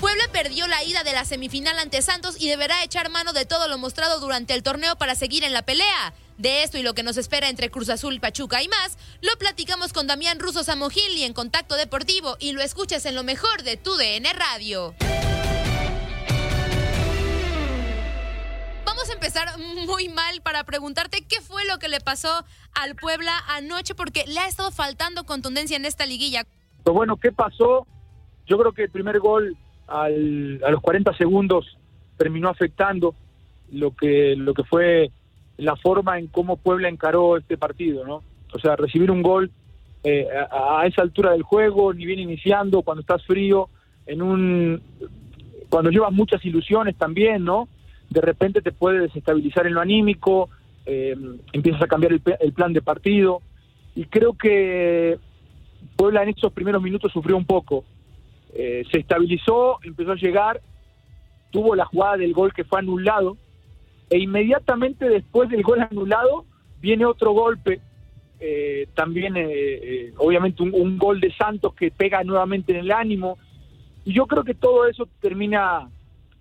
Puebla perdió la ida de la semifinal ante Santos y deberá echar mano de todo lo mostrado durante el torneo para seguir en la pelea. De esto y lo que nos espera entre Cruz Azul, Pachuca y más, lo platicamos con Damián Russo Samogili en Contacto Deportivo y lo escuchas en lo mejor de tu DN Radio. A empezar muy mal para preguntarte qué fue lo que le pasó al Puebla anoche porque le ha estado faltando contundencia en esta liguilla. Pues bueno, ¿qué pasó? Yo creo que el primer gol al, a los 40 segundos terminó afectando lo que lo que fue la forma en cómo Puebla encaró este partido, ¿no? O sea, recibir un gol eh, a, a, esa altura del juego, ni bien iniciando, cuando estás frío, en un cuando llevas muchas ilusiones también, ¿no? De repente te puede desestabilizar en lo anímico, eh, empiezas a cambiar el, plan de partido y creo que Puebla en esos primeros minutos sufrió un poco. Eh, se estabilizó, empezó a llegar, tuvo la jugada del gol que fue anulado e inmediatamente después del gol anulado viene otro golpe, eh, también obviamente un, un, gol de Santos que pega nuevamente en el ánimo y yo creo que todo eso termina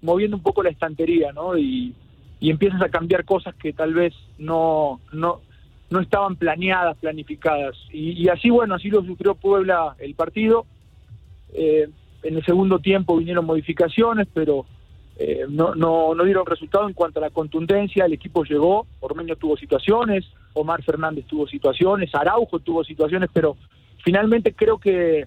moviendo un poco la estantería, ¿no? Y, y empiezas a cambiar cosas que tal vez no, no, no estaban planeadas, planificadas. Y, y así, bueno, así lo sufrió Puebla el partido. Eh, en el segundo tiempo vinieron modificaciones, pero eh, no, no, no dieron resultado en cuanto a la contundencia. El equipo llegó, Ormeño tuvo situaciones, Omar Fernández tuvo situaciones, Araujo tuvo situaciones, pero finalmente creo que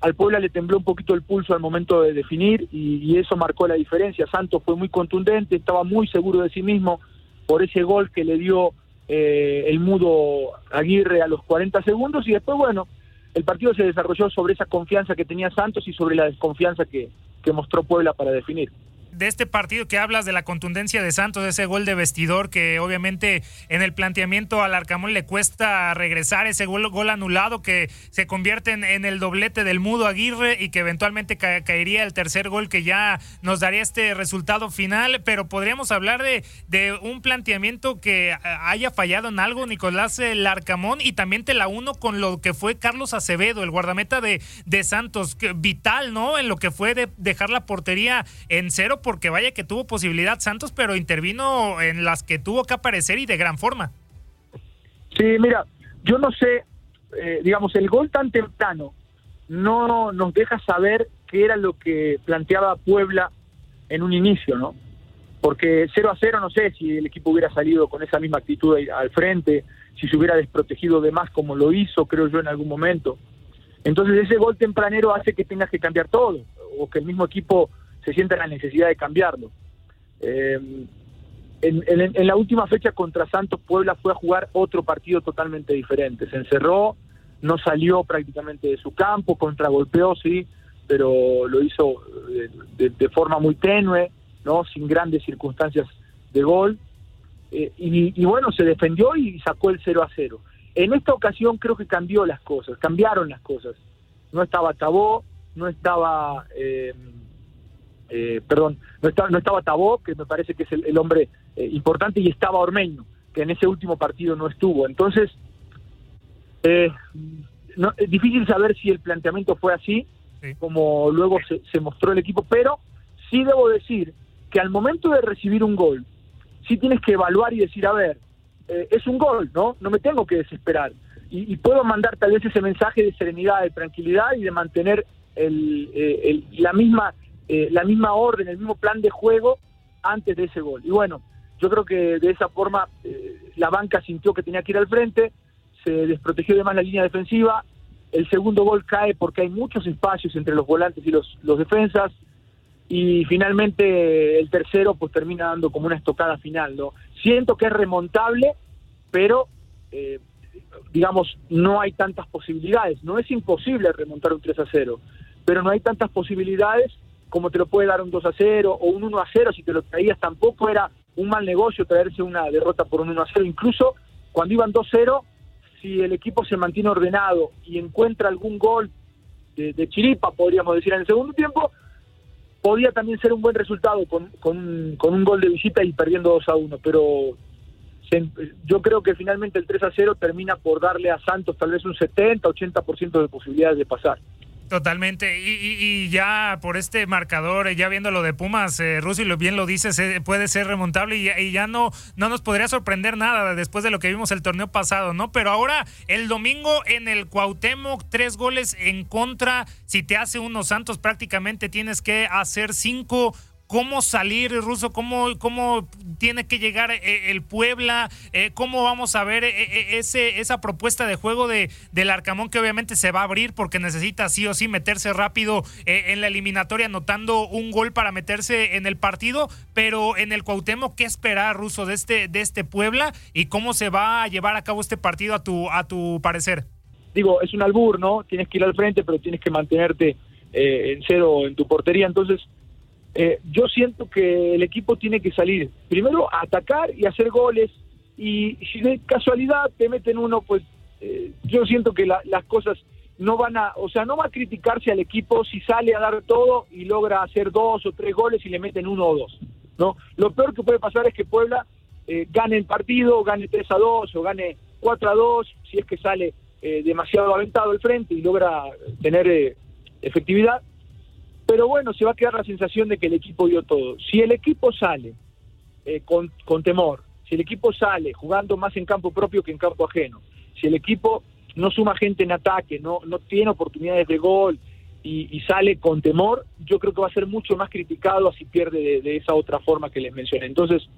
al Puebla le tembló un poquito el pulso al momento de definir y, eso marcó la diferencia. Santos fue muy contundente, estaba muy seguro de sí mismo por ese gol que le dio eh, el mudo Aguirre a los 40 segundos y después, bueno, el partido se desarrolló sobre esa confianza que tenía Santos y sobre la desconfianza que mostró Puebla para definir de este partido que hablas de la contundencia de Santos, ese gol de vestidor que obviamente en el planteamiento al Arcamón le cuesta regresar, ese gol, gol anulado que se convierte en, el doblete del Mudo Aguirre y que eventualmente ca caería el tercer gol que ya nos daría este resultado final, pero podríamos hablar de, de un planteamiento que haya fallado en algo Nicolás Larcamón y también te la uno con lo que fue Carlos Acevedo, el guardameta de, de Santos, vital, ¿no? En lo que fue de dejar la portería en cero porque vaya que tuvo posibilidad Santos, pero intervino en las que tuvo que aparecer y de gran forma. Sí, mira, yo no sé, eh, digamos, el gol tan temprano no nos deja saber qué era lo que planteaba Puebla en un inicio, ¿no? Porque 0 a 0 no sé si el equipo hubiera salido con esa misma actitud al frente, si se hubiera desprotegido de más como lo hizo, creo yo, en algún momento. Entonces ese gol tempranero hace que tengas que cambiar todo, o que el mismo equipo se sienta en la necesidad de cambiarlo. Eh, en, la última fecha contra Santos, Puebla fue a jugar otro partido totalmente diferente. Se encerró, no salió prácticamente de su campo, contragolpeó, sí, pero lo hizo de, forma muy tenue, no sin grandes circunstancias de gol. Eh, y, bueno, se defendió y sacó el 0 a 0. En esta ocasión creo que cambió las cosas, cambiaron las cosas. No estaba Tabó, no estaba, eh, eh, perdón, no estaba, no estaba Tabó, que me parece que es el, hombre importante, y estaba Ormeño, que en ese último partido no estuvo. Entonces, no, es difícil saber si el planteamiento fue así, como luego se, se mostró el equipo, pero sí debo decir que al momento de recibir un gol, sí tienes que evaluar y decir, a ver, eh, es un gol, ¿no? No me tengo que desesperar. Y, puedo mandar tal vez ese mensaje de serenidad, de tranquilidad y de mantener el, eh, la, misma, eh, la misma orden, el mismo plan de juego antes de ese gol. Y bueno, yo creo que de esa forma la banca sintió que tenía que ir al frente, se desprotegió de más la línea defensiva, el segundo gol cae porque hay muchos espacios entre los volantes y los, los defensas, y finalmente el tercero pues termina dando como una estocada final, ¿no? Siento que es remontable, pero eh, digamos, no hay tantas posibilidades. No es imposible remontar un 3 a 0, pero no hay tantas posibilidades como te lo puede dar un 2 a 0 o un 1 a 0 si te lo traías. Tampoco era un mal negocio traerse una derrota por un 1 a 0. Incluso cuando iban 2 a 0, si el equipo se mantiene ordenado y encuentra algún gol de, de chiripa, podríamos decir, en el segundo tiempo, podía también ser un buen resultado con, con, un gol de visita y perdiendo 2 a 1, pero yo creo que finalmente el 3 a 0 termina por darle a Santos tal vez un 70, 80% de posibilidades de pasar. Totalmente. Y, ya por este marcador, ya viendo lo de Pumas, eh, lo bien lo dices, eh, puede ser remontable y, ya no, no nos podría sorprender nada después de lo que vimos el torneo pasado, ¿no? Pero ahora el domingo en el Cuauhtémoc, tres goles en contra. Si te hace unos Santos, prácticamente tienes que hacer cinco cómo salir, Ruso, cómo, cómo tiene que llegar eh, el Puebla, eh, cómo vamos a ver eh, ese, esa propuesta de juego de, del Arcamón que obviamente se va a abrir porque necesita sí o sí meterse rápido en la eliminatoria anotando un gol para meterse en el partido, pero en el Cuauhtémoc, ¿qué esperar, Ruso, de este, de este Puebla y cómo se va a llevar a cabo este partido a tu, a tu parecer? Digo, es un albur, ¿no? Tienes que ir al frente, pero tienes que mantenerte en cero en tu portería, entonces eh, yo siento que el equipo tiene que salir primero a atacar y hacer goles y si de casualidad te meten uno, pues eh, yo siento que las cosas no van a, o sea, no va a criticarse al equipo si sale a dar todo y logra hacer dos o tres goles y le meten uno o dos, ¿no? Lo peor que puede pasar es que Puebla eh, gane el partido, gane 3 a 2 o gane 4 a 2, si es que sale demasiado aventado al frente y logra tener efectividad, pero bueno, se va a quedar la sensación de que el equipo dio todo. Si el equipo sale eh, con, temor, si el equipo sale jugando más en campo propio que en campo ajeno, si el equipo no suma gente en ataque, no, no tiene oportunidades de gol y, sale con temor, yo creo que va a ser mucho más criticado así pierde de, esa otra forma que les mencioné. Entonces,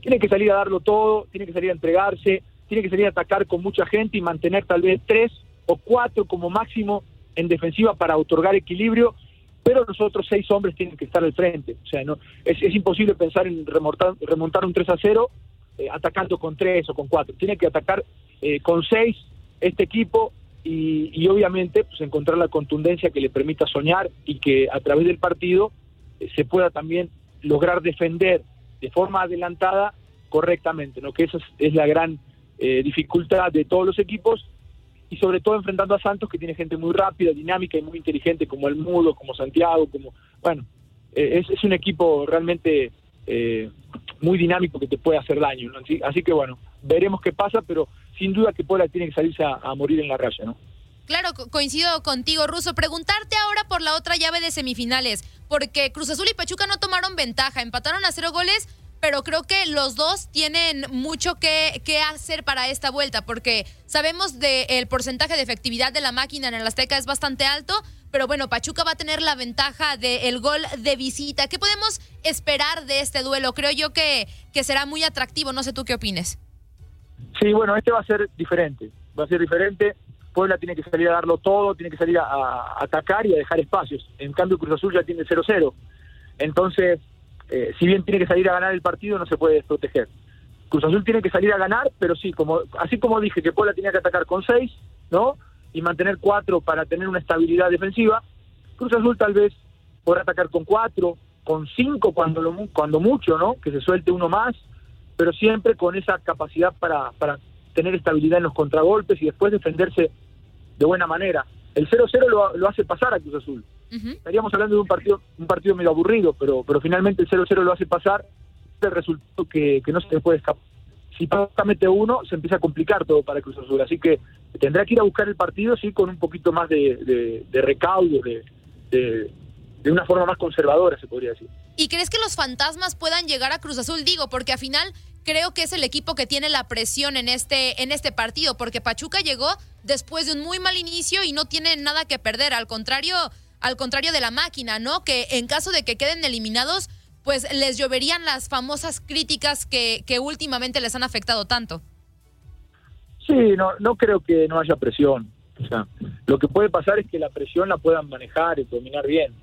tiene que salir a darlo todo, tiene que salir a entregarse, tiene que salir a atacar con mucha gente y mantener tal vez tres o cuatro como máximo en defensiva para otorgar equilibrio pero los otros seis hombres tienen que estar al frente. O sea, no es, imposible pensar en remontar, remontar un 3 a 0 eh, atacando con tres o con cuatro. Tiene que atacar eh, con seis este equipo y, obviamente pues encontrar la contundencia que le permita soñar y que a través del partido eh, se pueda también lograr defender de forma adelantada correctamente, ¿no? que esa es, la gran dificultad de todos los equipos y sobre todo enfrentando a Santos que tiene gente muy rápida, dinámica y muy inteligente como el Mudo, como Santiago, como bueno, eh, es, un equipo realmente eh, muy dinámico que te puede hacer daño, así, que bueno, veremos qué pasa, pero sin duda que Puebla tiene que salirse a, morir en la raya, ¿no? Claro, coincido contigo, Ruso. Preguntarte ahora por la otra llave de semifinales, porque Cruz Azul y Pachuca no tomaron ventaja, empataron a cero goles, pero creo que los dos tienen mucho que, hacer para esta vuelta, porque sabemos del porcentaje de efectividad de la máquina en el Azteca es bastante alto, pero bueno, Pachuca va a tener la ventaja del gol de visita. ¿Qué podemos esperar de este duelo? Creo yo que, que será muy atractivo, no sé tú qué opines. Sí, bueno, este va a ser diferente. Va a ser diferente. Puebla tiene que salir a darlo todo, tiene que salir a, atacar y a dejar espacios. En cambio, Cruz Azul ya tiene 0-0. Entonces, eh, si bien tiene que salir a ganar el partido, no se puede desproteger. Cruz Azul tiene que salir a ganar, pero sí, como así como dije que Puebla tenía que atacar con 6, ¿no? Y mantener 4 para tener una estabilidad defensiva, Cruz Azul tal vez podrá atacar con 4, con 5 cuando, lo, cuando mucho, ¿no? Que se suelte uno más, pero siempre con esa capacidad para, para tener estabilidad en los contragolpes y después defenderse de buena manera. El 0-0 lo, lo, hace pasar a Cruz Azul. Estaríamos hablando de un partido un partido medio aburrido, pero pero finalmente el 0-0 lo hace pasar el resultado que, que no se le puede escapar. Si Pachuca mete uno, se empieza a complicar todo para Cruz Azul. Así que tendrá que ir a buscar el partido, sí, con un poquito más de, de, recaudo, de, de una forma más conservadora, se podría decir. ¿Y crees que los fantasmas puedan llegar a Cruz Azul? Digo, porque al final creo que es el equipo que tiene la presión en este, en este partido, porque Pachuca llegó después de un muy mal inicio y no tiene nada que perder, al contrario, al contrario de la máquina, ¿no? Que en caso de que queden eliminados, pues les lloverían las famosas críticas que, que últimamente les han afectado tanto. Sí, no, no creo que no haya presión. O sea, lo que puede pasar es que la presión la puedan manejar y dominar bien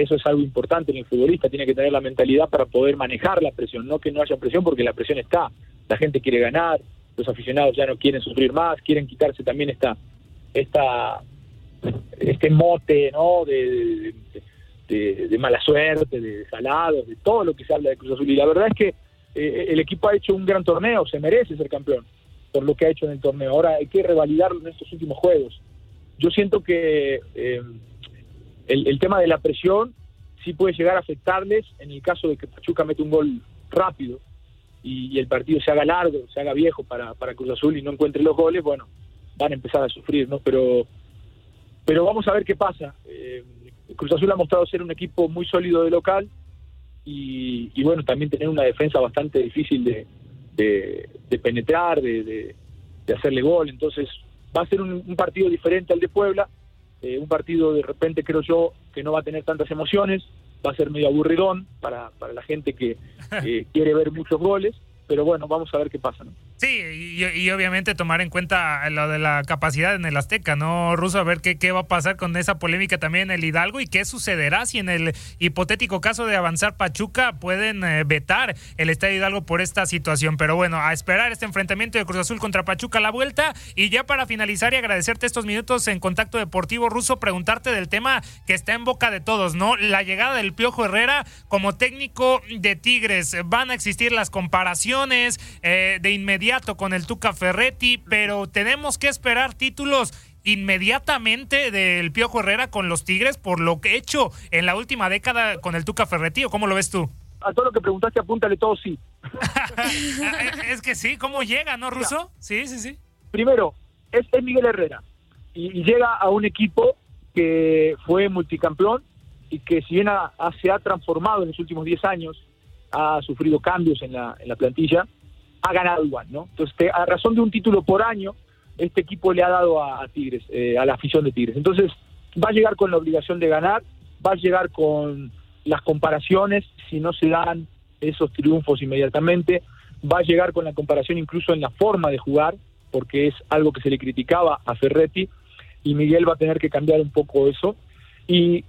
eso es algo importante el futbolista, tiene que tener la mentalidad para poder manejar la presión, no que no haya presión porque la presión está, la gente quiere ganar, los aficionados ya no quieren sufrir más, quieren quitarse también esta, esta este mote ¿no? de, de, mala suerte, de desalados, de todo lo que se habla de Cruz Azul. Y la verdad es que eh, el equipo ha hecho un gran torneo, se merece ser campeón por lo que ha hecho en el torneo. Ahora hay que revalidarlo en estos últimos juegos. Yo siento que eh, el, tema de la presión sí puede llegar a afectarles en el caso de que Pachuca mete un gol rápido y, el partido se haga largo, se haga viejo para, para Cruz Azul y no encuentre los goles, bueno, van a empezar a sufrir, ¿no? Pero, pero vamos a ver qué pasa. Eh, Cruz Azul ha mostrado ser un equipo muy sólido de local y, bueno, también tener una defensa bastante difícil de, de, penetrar, de, de, hacerle gol. Entonces va a ser un partido diferente al de Puebla eh, un partido de repente creo yo que no va a tener tantas emociones, va a ser medio aburridón para, para la gente que quiere ver muchos goles, pero bueno, vamos a ver qué pasa. ¿no? Sí, y, obviamente tomar en cuenta lo de la capacidad en el Azteca, ¿no, Ruso? A ver qué, qué va a pasar con esa polémica también en el Hidalgo y qué sucederá si en el hipotético caso de avanzar Pachuca pueden eh, vetar el Estadio Hidalgo por esta situación. Pero bueno, a esperar este enfrentamiento de Cruz Azul contra Pachuca a la vuelta. Y ya para finalizar y agradecerte estos minutos en Contacto Deportivo Ruso, preguntarte del tema que está en boca de todos, ¿no? La llegada del Piojo Herrera como técnico de Tigres. Van a existir las comparaciones eh, de inmediato con el Tuca Ferretti, pero tenemos que esperar títulos inmediatamente del Piojo Herrera con los Tigres por lo que he hecho en la última década con el Tuca Ferretti, ¿o cómo lo ves tú? A todo lo que preguntaste, apúntale todo sí. es que sí, ¿cómo llega, no, Ruso? Sí, sí, sí. Primero, es, Miguel Herrera y, llega a un equipo que fue multicampeón y que si bien se ha transformado en los últimos 10 años, ha sufrido cambios en la, en la plantilla, ha ganado igual, ¿no? Entonces, a razón de un título por año, este equipo le ha dado a, Tigres, eh, a la afición de Tigres. Entonces, va a llegar con la obligación de ganar, va a llegar con las comparaciones, si no se dan esos triunfos inmediatamente, va a llegar con la comparación incluso en la forma de jugar, porque es algo que se le criticaba a Ferretti, y Miguel va a tener que cambiar un poco eso, y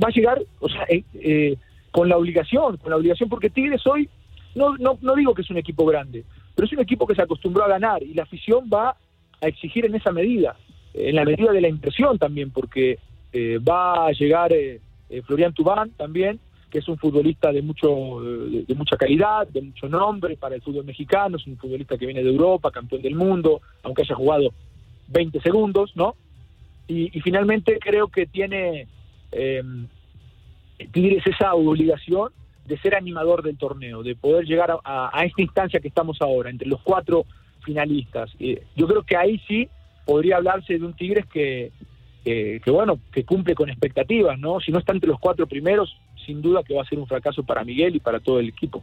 va a llegar, o sea, eh, eh, con la obligación, con la obligación, porque Tigres hoy no, no, no digo que es un equipo grande, pero es un equipo que se acostumbró a ganar y la afición va a exigir en esa medida, en la medida de la impresión también, porque eh, va a llegar eh, eh, Florian Tubán también, que es un futbolista de mucho de, mucha calidad, de mucho nombre para el fútbol mexicano, es un futbolista que viene de Europa, campeón del mundo, aunque haya jugado 20 segundos, ¿no? Y, y finalmente creo que tiene Tigres esa obligación de ser animador del torneo, de poder llegar a, esta instancia que estamos ahora, entre los cuatro finalistas. Eh, yo creo que ahí sí podría hablarse de un Tigres que, que, bueno, que cumple con expectativas, ¿no? Si no está entre los cuatro primeros, sin duda que va a ser un fracaso para Miguel y para todo el equipo.